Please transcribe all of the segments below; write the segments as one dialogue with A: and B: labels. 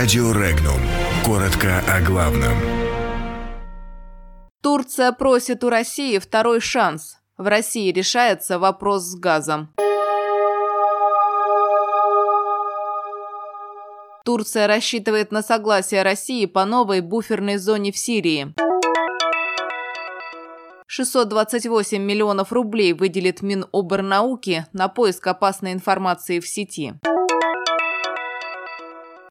A: Радио Регнум. Коротко о главном.
B: Турция просит у России второй шанс. В России решается вопрос с газом. Турция рассчитывает на согласие России по новой буферной зоне в Сирии. 628 миллионов рублей выделит Миноборнауки на поиск опасной информации в сети.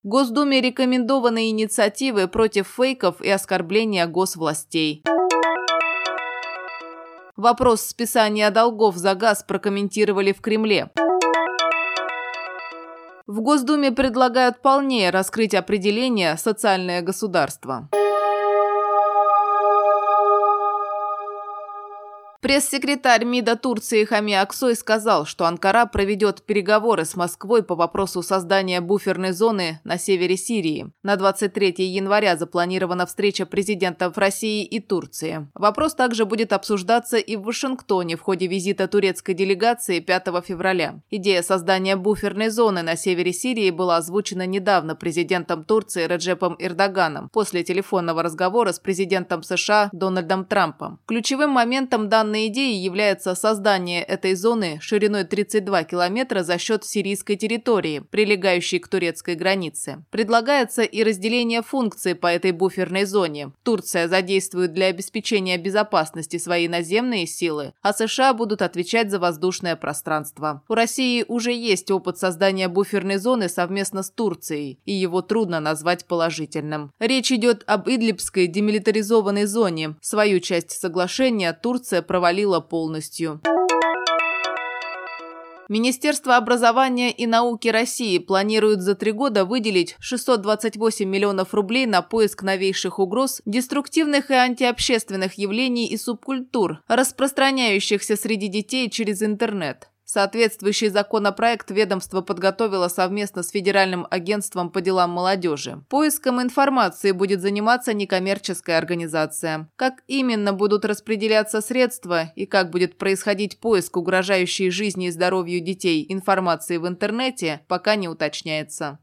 B: Госдуме рекомендованы инициативы против фейков и оскорбления госвластей. Вопрос списания долгов за газ прокомментировали в Кремле. В Госдуме предлагают полнее раскрыть определение «социальное государство». Пресс-секретарь МИДа Турции Хами Аксой сказал, что Анкара проведет переговоры с Москвой по вопросу создания буферной зоны на севере Сирии. На 23 января запланирована встреча президентов России и Турции. Вопрос также будет обсуждаться и в Вашингтоне в ходе визита турецкой делегации 5 февраля. Идея создания буферной зоны на севере Сирии была озвучена недавно президентом Турции Реджепом Эрдоганом после телефонного разговора с президентом США Дональдом Трампом. Ключевым моментом данного данной идеей является создание этой зоны шириной 32 километра за счет сирийской территории, прилегающей к турецкой границе. Предлагается и разделение функций по этой буферной зоне. Турция задействует для обеспечения безопасности свои наземные силы, а США будут отвечать за воздушное пространство. У России уже есть опыт создания буферной зоны совместно с Турцией, и его трудно назвать положительным. Речь идет об Идлибской демилитаризованной зоне. Свою часть соглашения Турция проводит провалила полностью. Министерство образования и науки России планирует за три года выделить 628 миллионов рублей на поиск новейших угроз, деструктивных и антиобщественных явлений и субкультур, распространяющихся среди детей через интернет. Соответствующий законопроект ведомство подготовило совместно с Федеральным агентством по делам молодежи. Поиском информации будет заниматься некоммерческая организация. Как именно будут распределяться средства и как будет происходить поиск угрожающей жизни и здоровью детей информации в интернете, пока не уточняется.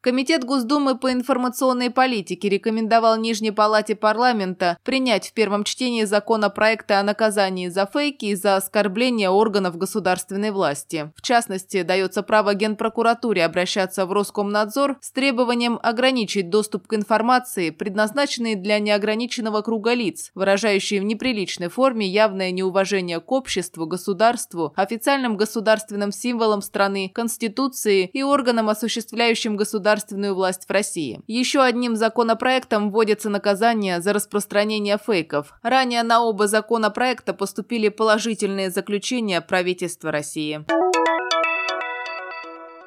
B: Комитет Госдумы по информационной политике рекомендовал Нижней Палате парламента принять в первом чтении законопроекты о наказании за фейки и за оскорбление органов государственной власти. В частности, дается право Генпрокуратуре обращаться в Роскомнадзор с требованием ограничить доступ к информации, предназначенной для неограниченного круга лиц, выражающей в неприличной форме явное неуважение к обществу, государству, официальным государственным символам страны, Конституции и органам, осуществляющим государственную государственную власть в России. Еще одним законопроектом вводится наказание за распространение фейков. Ранее на оба законопроекта поступили положительные заключения правительства России.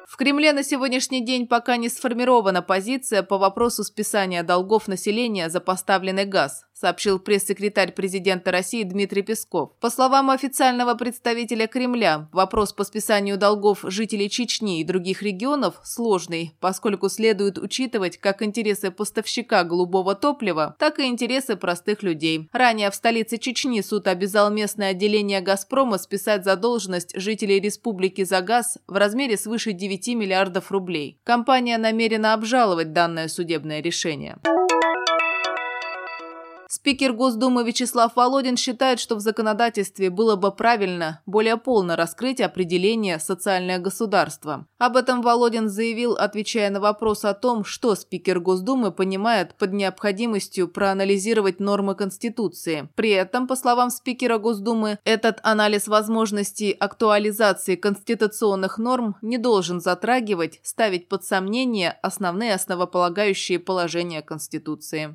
B: В Кремле на сегодняшний день пока не сформирована позиция по вопросу списания долгов населения за поставленный газ сообщил пресс-секретарь президента России Дмитрий Песков. По словам официального представителя Кремля, вопрос по списанию долгов жителей Чечни и других регионов сложный, поскольку следует учитывать как интересы поставщика голубого топлива, так и интересы простых людей. Ранее в столице Чечни суд обязал местное отделение «Газпрома» списать задолженность жителей республики за газ в размере свыше 9 миллиардов рублей. Компания намерена обжаловать данное судебное решение. Спикер Госдумы Вячеслав Володин считает, что в законодательстве было бы правильно более полно раскрыть определение «социальное государство». Об этом Володин заявил, отвечая на вопрос о том, что спикер Госдумы понимает под необходимостью проанализировать нормы Конституции. При этом, по словам спикера Госдумы, этот анализ возможностей актуализации конституционных норм не должен затрагивать, ставить под сомнение основные основополагающие положения Конституции.